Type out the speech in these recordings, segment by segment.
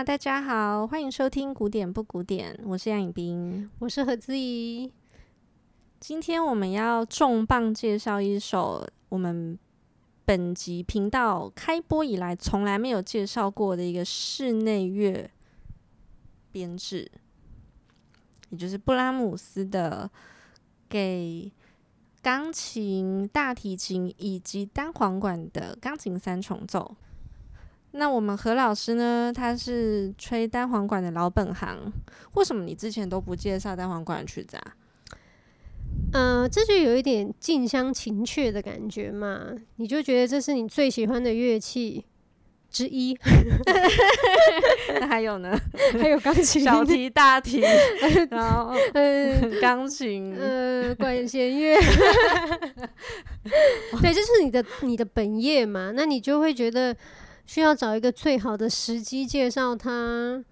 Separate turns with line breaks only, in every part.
哈，大家好，欢迎收听古典不古典，我是杨颖冰，
我是何姿怡。
今天我们要重磅介绍一首我们本集频道开播以来从来没有介绍过的一个室内乐编制，也就是布拉姆斯的给钢琴、大提琴以及单簧管的钢琴三重奏。那我们何老师呢？他是吹单簧管的老本行，为什么你之前都不介绍单簧管的曲子啊？
嗯、呃，这就有一点近乡情怯的感觉嘛。你就觉得这是你最喜欢的乐器之一。
那还有呢？
还有钢琴、
小提、大提，然后嗯，钢琴、
呃，管弦乐。对，这是你的你的本业嘛。那你就会觉得。需要找一个最好的时机介绍他，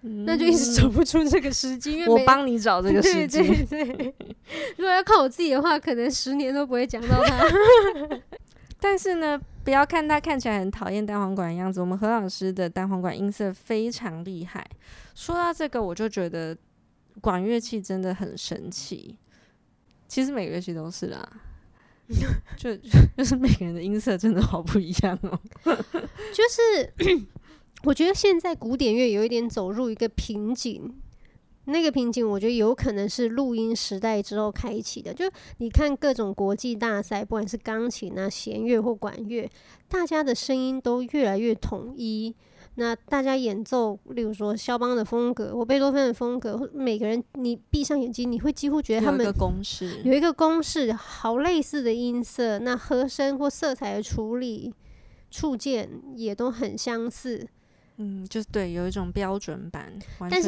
嗯，那就一直找不出这个时机。因为
我帮你找这个时机。
对对对，如果要靠我自己的话，可能十年都不会讲到他。
但是呢，不要看他看起来很讨厌单簧管的样子，我们何老师的单簧管音色非常厉害。说到这个，我就觉得管乐器真的很神奇。其实每个乐器都是啦。就 就是每个人的音色真的好不一样哦。
就是我觉得现在古典乐有一点走入一个瓶颈，那个瓶颈我觉得有可能是录音时代之后开启的。就你看各种国际大赛，不管是钢琴啊、弦乐或管乐，大家的声音都越来越统一。那大家演奏，例如说肖邦的风格或贝多芬的风格，每个人你闭上眼睛，你会几乎觉得他们
有一个公式，
有一个公式，好类似的音色，那和声或色彩的处理、触键也都很相似。
嗯，就是对，有一种标准版，完全。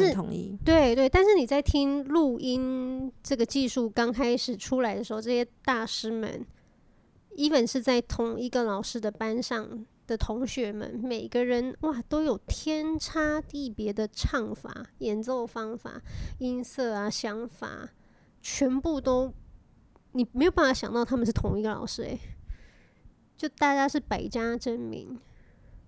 对对，但是你在听录音这个技术刚开始出来的时候，这些大师们，even 是在同一个老师的班上。的同学们，每个人哇都有天差地别的唱法、演奏方法、音色啊、想法，全部都你没有办法想到他们是同一个老师诶、欸，就大家是百家争鸣，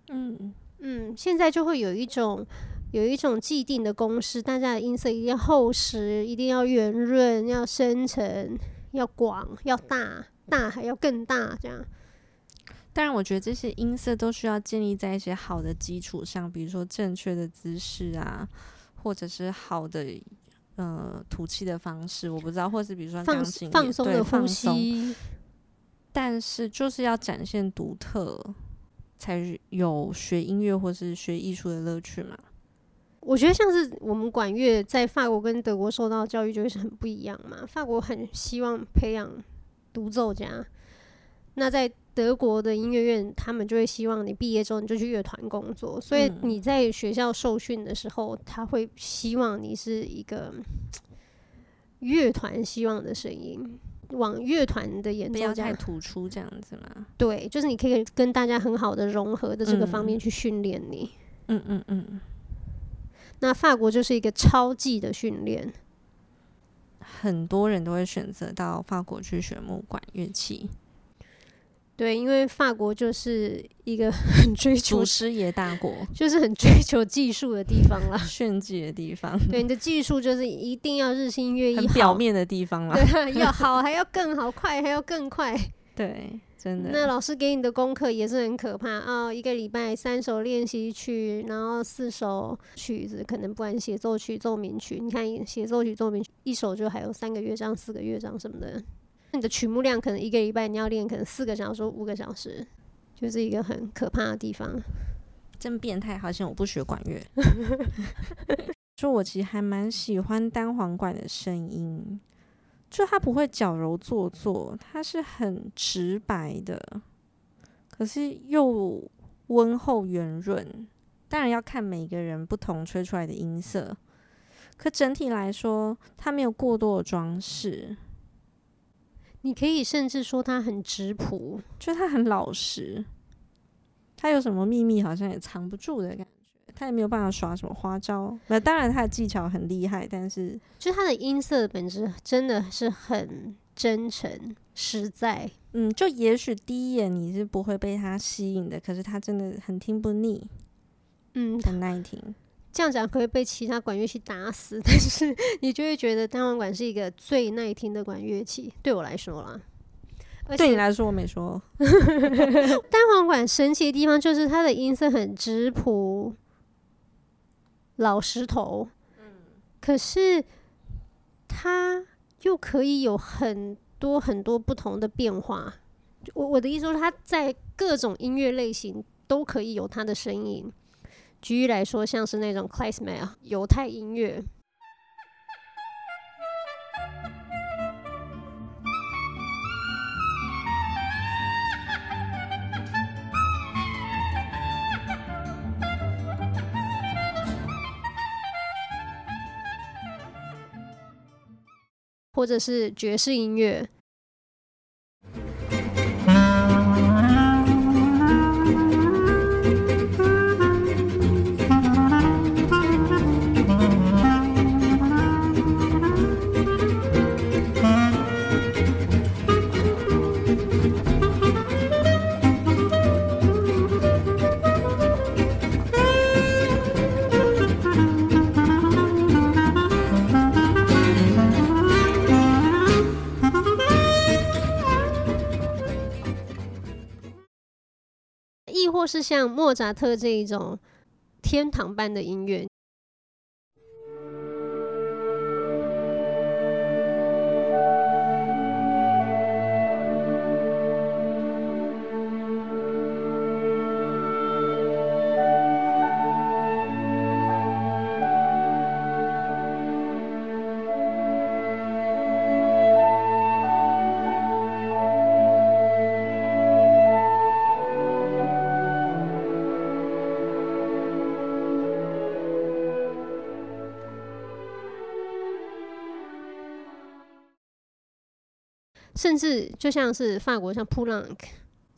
嗯。嗯，现在就会有一种有一种既定的公式，大家的音色一定要厚实，一定要圆润，要深沉，要广，要大，大还要更大这样。
当然，我觉得这些音色都需要建立在一些好的基础上，比如说正确的姿势啊，或者是好的呃吐气的方式，我不知道，或是比如说钢琴
放松的呼吸。
但是就是要展现独特，才有学音乐或是学艺术的乐趣嘛。
我觉得像是我们管乐在法国跟德国受到的教育就是很不一样嘛。法国很希望培养独奏家，那在德国的音乐院，他们就会希望你毕业之后你就去乐团工作，所以你在学校受训的时候，他会希望你是一个乐团希望的声音，往乐团的演奏家，
突出这样子嘛。
对，就是你可以跟大家很好的融合的这个方面去训练你。
嗯嗯嗯。
那法国就是一个超技的训练，
很多人都会选择到法国去学木管乐器。
对，因为法国就是一个 很追求
祖师爷大国，
就是很追求技术的地方啦，
炫技的地方。
对，你的技术就是一定要日新月异，
很表面的地方 啦。
对，要好还要更好，快还要更快。
对，真的。
那老师给你的功课也是很可怕啊、哦！一个礼拜三首练习曲，然后四首曲子，可能不管协奏曲、奏鸣曲，你看协奏曲、奏鸣曲一首就还有三个乐章、四个乐章什么的。你的曲目量可能一个礼拜你要练可能四个小时、五个小时，就是一个很可怕的地方。
真变态，好像我不学管乐。就我其实还蛮喜欢单簧管的声音，就它不会矫揉做作，它是很直白的，可是又温厚圆润。当然要看每个人不同吹出来的音色，可整体来说，它没有过多的装饰。
你可以甚至说他很质朴，
就他很老实，他有什么秘密好像也藏不住的感觉，他也没有办法耍什么花招。那当然他的技巧很厉害，但是
就他的音色的本质真的是很真诚实在。
嗯，就也许第一眼你是不会被他吸引的，可是他真的很听不腻，嗯，很耐听。
这样讲可以被其他管乐器打死，但是你就会觉得单簧管是一个最耐听的管乐器。对我来说啦，
对你来说我没说。
单簧管神奇的地方就是它的音色很质朴、老石头，可是它又可以有很多很多不同的变化。我我的意思说，它在各种音乐类型都可以有它的声音。举例来说，像是那种 klezmer 犹太音乐，或者是爵士音乐。是像莫扎特这一种天堂般的音乐。甚至就像是法国像普朗克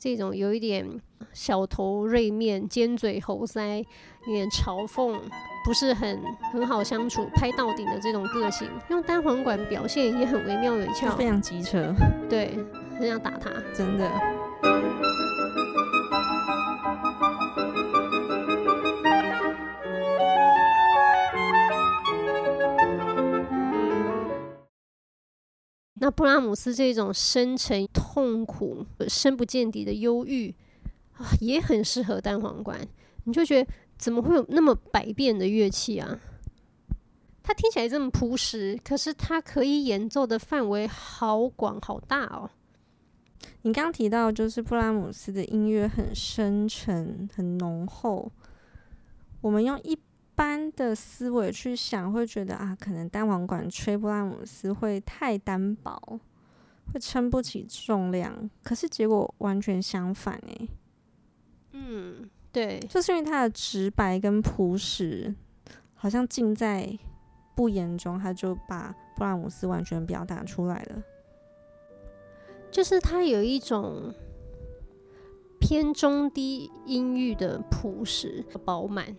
这种有一点小头锐面、尖嘴猴腮、有点嘲讽、不是很很好相处、拍到顶的这种个性，用单簧管表现也很惟妙惟肖，
非常机车，
对，很想打他，
真的。
那布拉姆斯这种深沉、痛苦、深不见底的忧郁啊，也很适合单簧管。你就觉得怎么会有那么百变的乐器啊？它听起来这么朴实，可是它可以演奏的范围好广、好大哦。
你刚刚提到，就是布拉姆斯的音乐很深沉、很浓厚。我们用一般的思维去想，会觉得啊，可能单簧管吹布拉姆斯会太单薄，会撑不起重量。可是结果完全相反诶。
嗯，对，
就是因为它的直白跟朴实，好像尽在不言中，他就把布拉姆斯完全表达出来了。
就是它有一种偏中低音域的朴实饱满。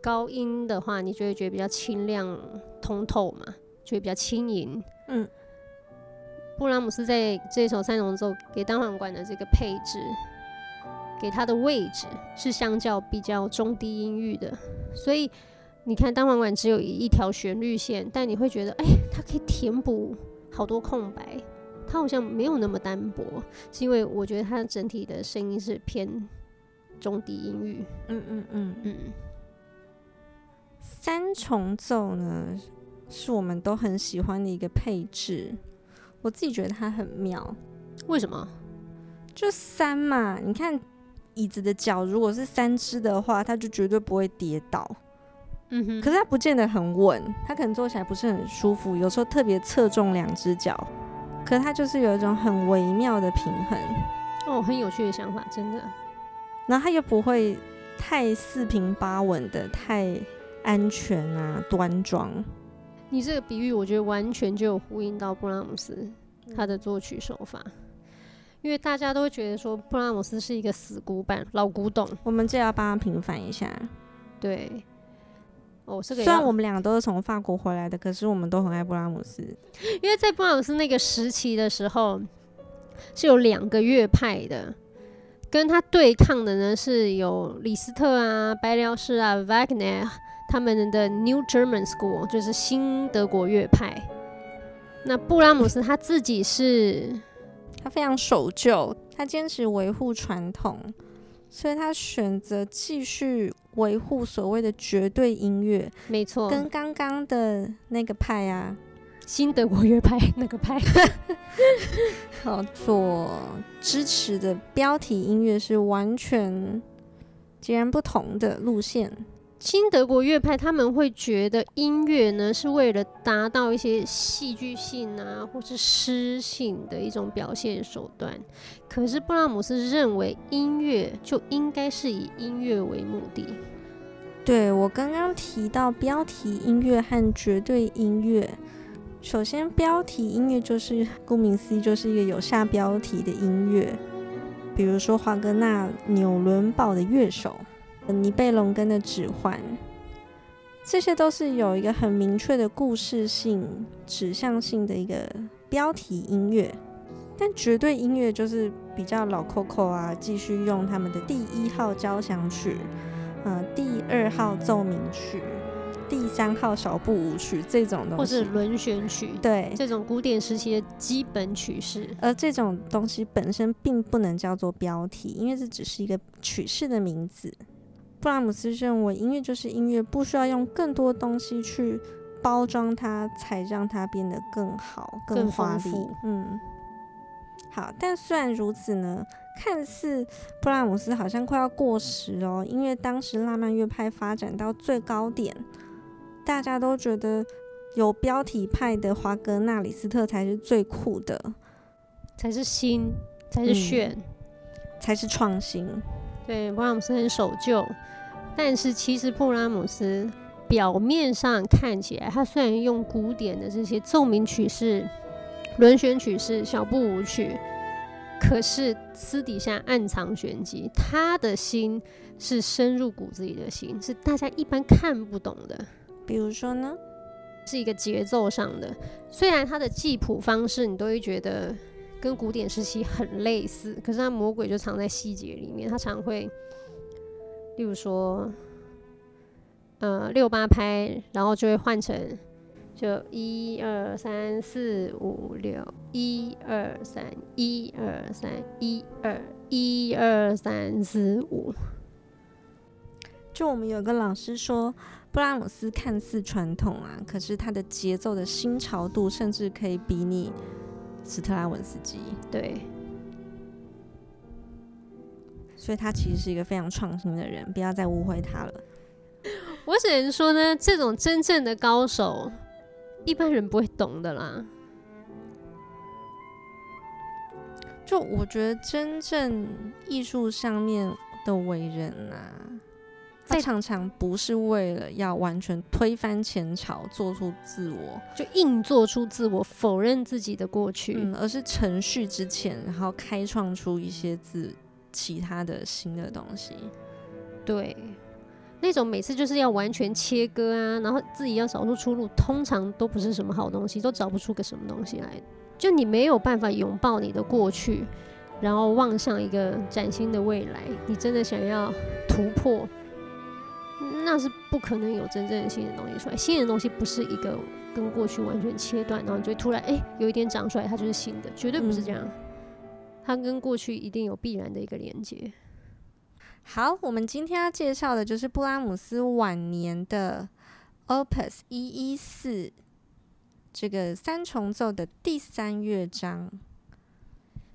高音的话，你就会觉得比较清亮通透嘛，就会比较轻盈。嗯，布拉姆斯在这首三重奏给单簧管的这个配置，给它的位置是相较比较中低音域的，所以你看单簧管只有一条旋律线，但你会觉得，哎，它可以填补好多空白，它好像没有那么单薄，是因为我觉得它整体的声音是偏中低音域。嗯嗯嗯嗯。
三重奏呢，是我们都很喜欢的一个配置。我自己觉得它很妙。
为什么？
就三嘛，你看椅子的脚如果是三只的话，它就绝对不会跌倒。嗯哼。可是它不见得很稳，它可能坐起来不是很舒服，有时候特别侧重两只脚。可是它就是有一种很微妙的平衡。
哦，很有趣的想法，真的。
然后它又不会太四平八稳的，太。安全啊，端庄。
你这个比喻，我觉得完全就有呼应到布拉姆斯他的作曲手法，因为大家都会觉得说布拉姆斯是一个死古板、老古董，
我们这要帮他平反一下。
对，哦，这个
虽然我们两个都是从法国回来的，可是我们都很爱布拉姆斯，
因为在布拉姆斯那个时期的时候，是有两个乐派的。跟他对抗的呢，是有李斯特啊、白辽士啊、Wagner。他们的 New German School 就是新德国乐派。那布拉姆斯他自己是，
他非常守旧，他坚持维护传统，所以他选择继续维护所谓的绝对音乐。
没错，
跟刚刚的那个派啊，
新德国乐派 那个派，
好，所支持的标题音乐是完全截然不同的路线。
新德国乐派他们会觉得音乐呢是为了达到一些戏剧性啊，或是诗性的一种表现手段。可是布拉姆斯认为音乐就应该是以音乐为目的。
对，我刚刚提到标题音乐和绝对音乐，首先标题音乐就是顾名思义就是一个有下标题的音乐，比如说华格纳纽伦堡的乐手。尼贝龙根的指环，这些都是有一个很明确的故事性、指向性的一个标题音乐。但绝对音乐就是比较老 Coco 啊，继续用他们的第一号交响曲、呃，第二号奏鸣曲、第三号小步舞曲这种东西，
或者轮旋曲，
对，
这种古典时期的基本曲式。
而这种东西本身并不能叫做标题，因为这只是一个曲式的名字。布拉姆斯认为，音乐就是音乐，不需要用更多东西去包装它，才让它变得更好、更华丽。嗯，好。但虽然如此呢，看似布拉姆斯好像快要过时哦，因为当时浪漫乐派发展到最高点，大家都觉得有标题派的华格纳、里斯特才是最酷的，
才是新，才是炫，嗯、
才是创新。
对，布拉姆斯很守旧，但是其实布拉姆斯表面上看起来，他虽然用古典的这些奏鸣曲式、轮旋曲式、小步舞曲，可是私底下暗藏玄机。他的心是深入骨子里的心，是大家一般看不懂的。
比如说呢，
是一个节奏上的，虽然他的记谱方式你都会觉得。跟古典时期很类似，可是它魔鬼就藏在细节里面。它常会，例如说，呃，六八拍，然后就会换成就一二三四五六，一二三一二三一二一二三四五。
就我们有个老师说，布拉姆斯看似传统啊，可是他的节奏的新潮度，甚至可以比拟。斯特拉文斯基，
对，
所以他其实是一个非常创新的人，不要再误会他了。
我只能说呢，这种真正的高手，一般人不会懂的啦。
就我觉得，真正艺术上面的伟人啊。他常常不是为了要完全推翻前朝，做出自我，
就硬做出自我，否认自己的过去，
嗯，而是程序之前，然后开创出一些自其他的新的东西。
对，那种每次就是要完全切割啊，然后自己要找出出路，通常都不是什么好东西，都找不出个什么东西来。就你没有办法拥抱你的过去，然后望向一个崭新的未来。你真的想要突破？那是不可能有真正的新的东西出来。新的东西不是一个跟过去完全切断，然后就会突然哎、欸、有一点长出来，它就是新的，绝对不是这样。嗯、它跟过去一定有必然的一个连接。
好，我们今天要介绍的就是布拉姆斯晚年的 Opus 一一四这个三重奏的第三乐章。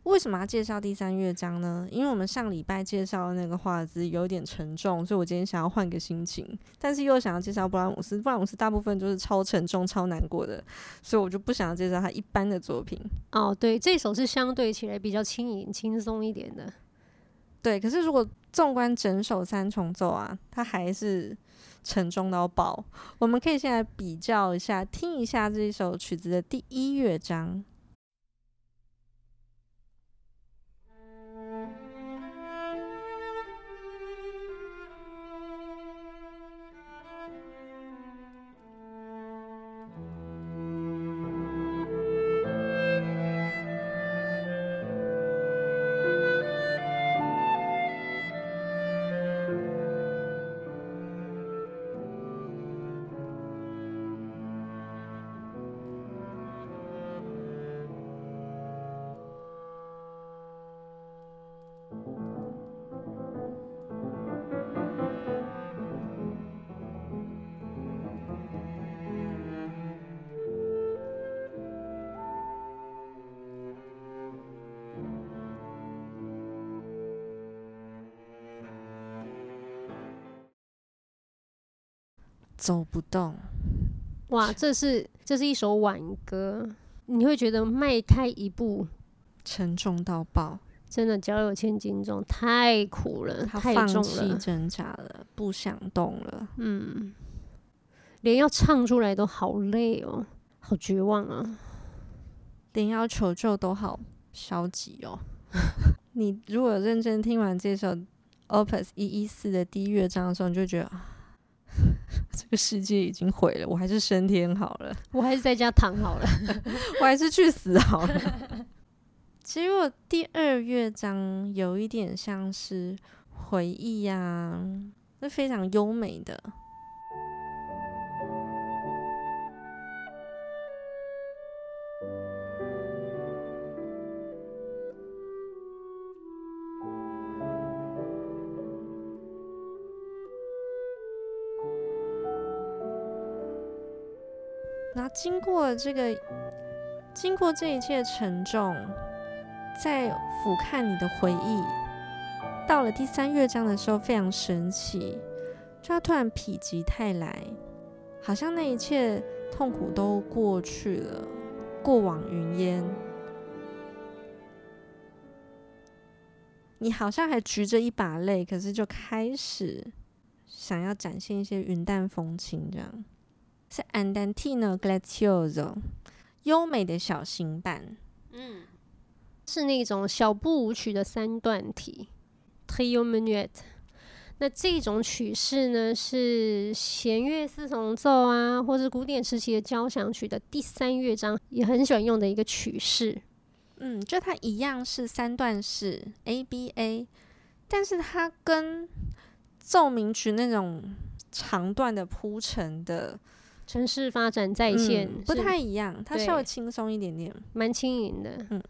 为什么要介绍第三乐章呢？因为我们上礼拜介绍的那个华尔兹有点沉重，所以我今天想要换个心情，但是又想要介绍布拉姆斯。布拉姆斯大部分就是超沉重、超难过的，所以我就不想要介绍他一般的作品。
哦，对，这首是相对起来比较轻盈、轻松一点的。
对，可是如果纵观整首三重奏啊，它还是沉重到爆。我们可以先来比较一下，听一下这一首曲子的第一乐章。走不动。
哇，这是这是一首挽歌，你会觉得迈开一步
沉重到爆，
真的脚有千斤重，太苦了，
他
太重了，
放弃挣扎了，不想动了。
嗯，连要唱出来都好累哦，好绝望啊，
连要求救都好消极哦。你如果认真听完这首 Opus 一一四的第一乐章的时候，你就觉得。这个世界已经毁了，我还是升天好了，
我还是在家躺好了，
我还是去死好了。其实，我第二乐章有一点像是回忆呀、啊，是非常优美的。然后经过这个，经过这一切沉重，再俯瞰你的回忆，到了第三乐章的时候，非常神奇，就他突然否极泰来，好像那一切痛苦都过去了，过往云烟。你好像还举着一把泪，可是就开始想要展现一些云淡风轻这样。是 Andantino Grazioso，优美的小型版，
嗯，是那种小步舞曲的三段体，Trio Minuet。那这种曲式呢，是弦乐四重奏啊，或是古典时期的交响曲的第三乐章，也很喜欢用的一个曲式。
嗯，就它一样是三段式 ABA，但是它跟奏鸣曲那种长段的铺陈的。
城市发展在线、
嗯、不太一样，它稍微轻松一点点，
蛮轻盈的。
嗯。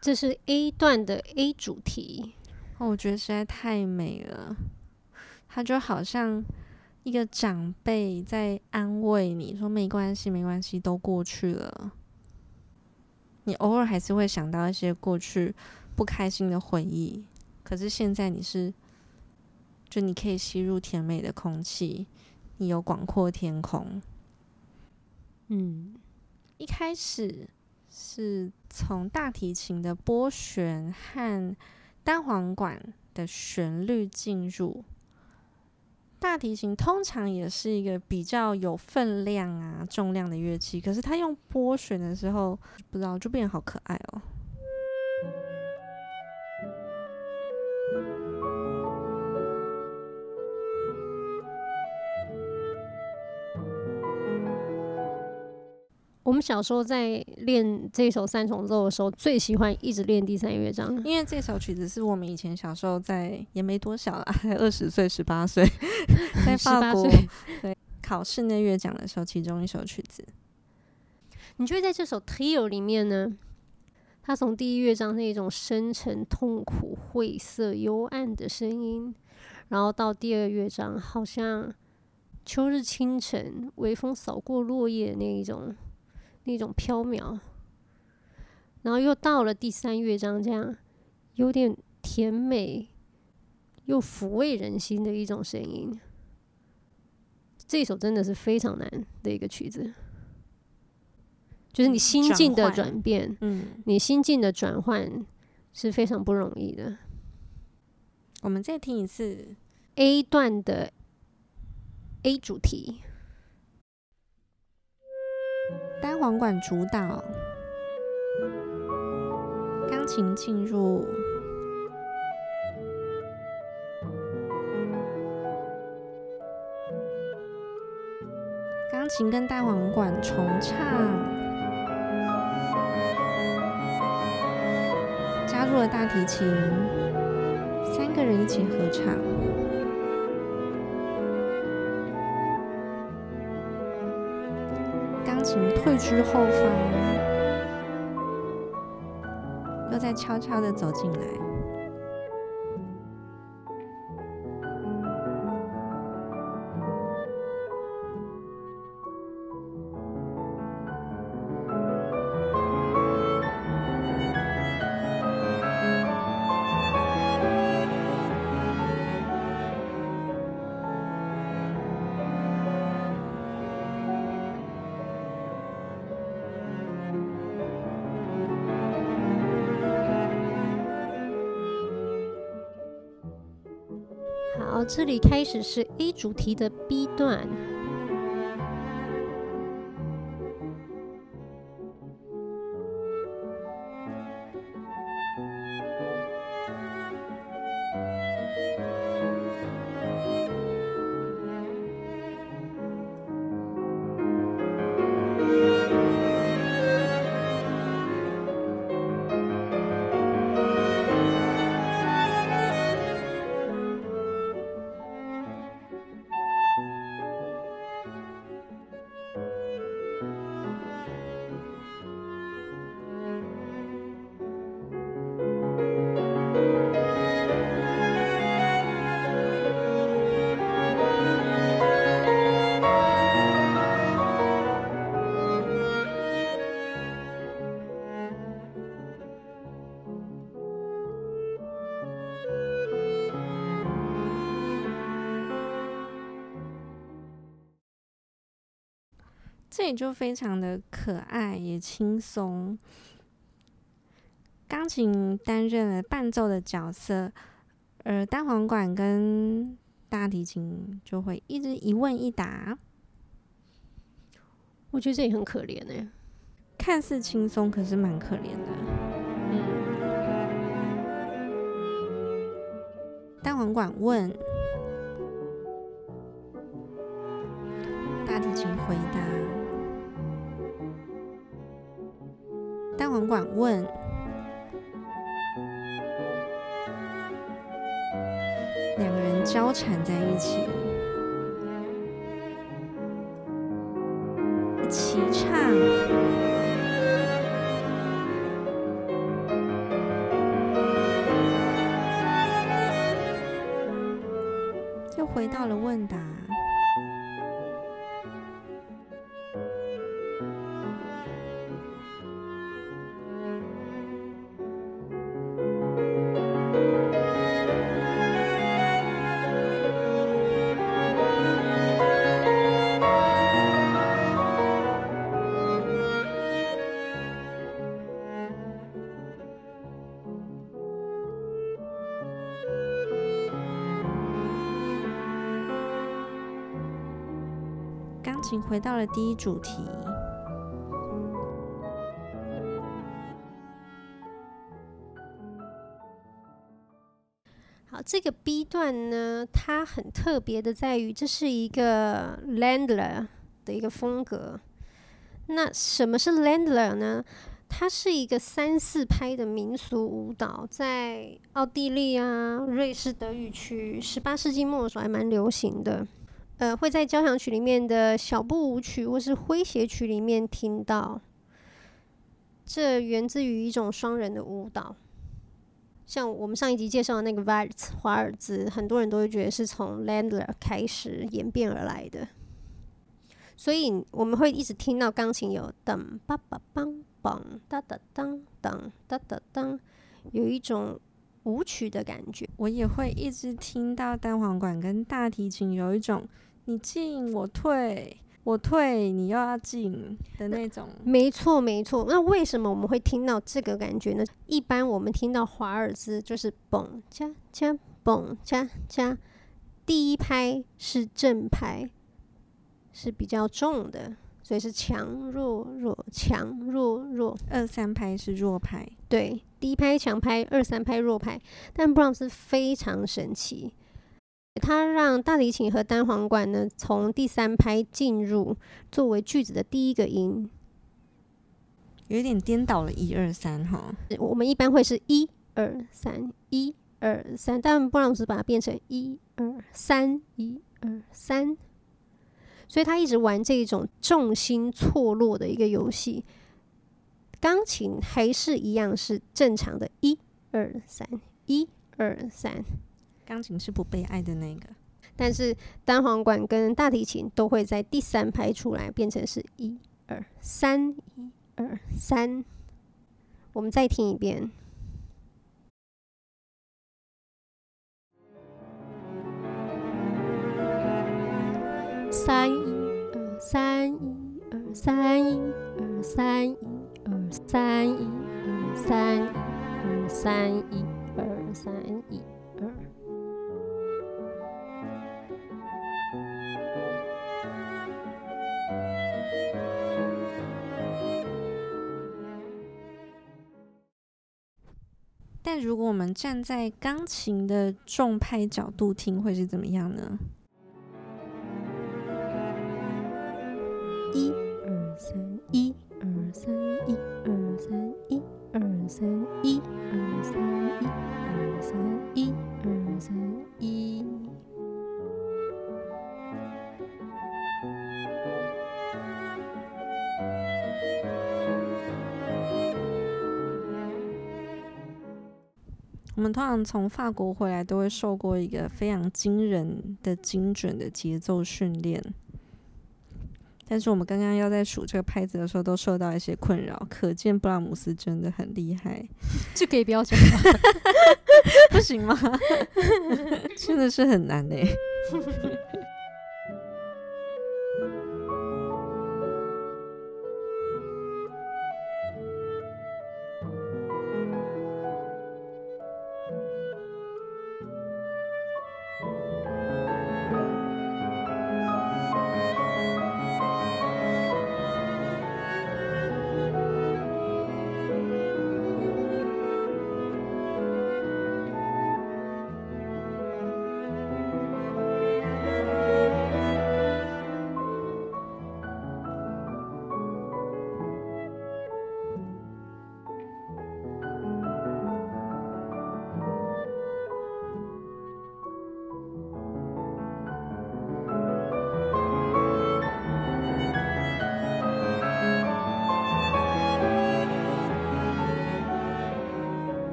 这是 A 段的 A 主题，
哦，我觉得实在太美了。它就好像一个长辈在安慰你说：“没关系，没关系，都过去了。”你偶尔还是会想到一些过去不开心的回忆，可是现在你是，就你可以吸入甜美的空气，你有广阔天空。
嗯，
一开始。是从大提琴的拨弦和单簧管的旋律进入。大提琴通常也是一个比较有分量啊、重量的乐器，可是它用拨弦的时候，不知道就变得好可爱哦。
们小时候在练这首三重奏的时候，最喜欢一直练第三乐章，
因为这首曲子是我们以前小时候在也没多小啦，才二十岁、十八岁，在法国对考室内乐奖的时候，其中一首曲子。
你觉得在这首 Trio 里面呢，它从第一乐章那种深沉、痛苦、晦涩、幽暗的声音，然后到第二乐章，好像秋日清晨，微风扫过落叶那一种。那种飘渺，然后又到了第三乐章，这样有点甜美又抚慰人心的一种声音。这首真的是非常难的一个曲子。就是你心境的转变，
嗯，
你心境的转换是非常不容易的。
我们再听一次
A 段的 A 主题，
单簧管主导，钢琴进入。钢琴跟单簧管重唱，加入了大提琴，三个人一起合唱。退居后方，又在悄悄的走进
来。这里开始是 A 主题的 B 段。
这里就非常的可爱，也轻松。钢琴担任了伴奏的角色，而单簧管跟大提琴就会一直一问一答。
我觉得这也很可怜呢，
看似轻松，可是蛮可怜的。嗯，单簧管问，大提琴回答。单簧管问，两个人交缠在一起，齐唱，又回到了问答。回到了第一主题。
好，这个 B 段呢，它很特别的在于，这是一个 Landler 的一个风格。那什么是 Landler 呢？它是一个三四拍的民俗舞蹈，在奥地利啊、瑞士、德语区，十八世纪末的时候还蛮流行的。呃，会在交响曲里面的小步舞曲或是诙谐曲里面听到。这源自于一种双人的舞蹈，像我们上一集介绍的那个 Valtz 华尔兹，很多人都会觉得是从 Landler 开始演变而来的。所以我们会一直听到钢琴有噔叭叭梆梆哒哒当当哒哒当，有一种舞曲的感觉。
我也会一直听到单簧管跟大提琴有一种。你进我退，我退你又要进的那种。
没错，没错。那为什么我们会听到这个感觉呢？一般我们听到华尔兹就是嘣加加嘣加加，第一拍是正拍，是比较重的，所以是强弱弱强弱弱。
二三拍是弱拍，
对，第一拍强拍，二三拍弱拍。但布朗斯非常神奇。他让大提琴和单簧管呢，从第三拍进入，作为句子的第一个音，
有点颠倒了一二三哈。
我们一般会是一二三一二三，但布朗斯把它变成一二三一二三，所以他一直玩这种重心错落的一个游戏。钢琴还是一样是正常的一二三一二三。
钢琴是不被爱的那个，
但是单簧管跟大提琴都会在第三拍出来，变成是一二三一二三。我们再听一遍，三一二三一二三一二三一二三一二三一二三一二三一二。
但如果我们站在钢琴的重拍角度听，会是怎么样呢？常从法国回来，都会受过一个非常惊人的精准的节奏训练。但是我们刚刚要在数这个拍子的时候，都受到一些困扰，可见布拉姆斯真的很厉害。
这可以不要讲 吗？
不行吗？真的是很难哎、欸。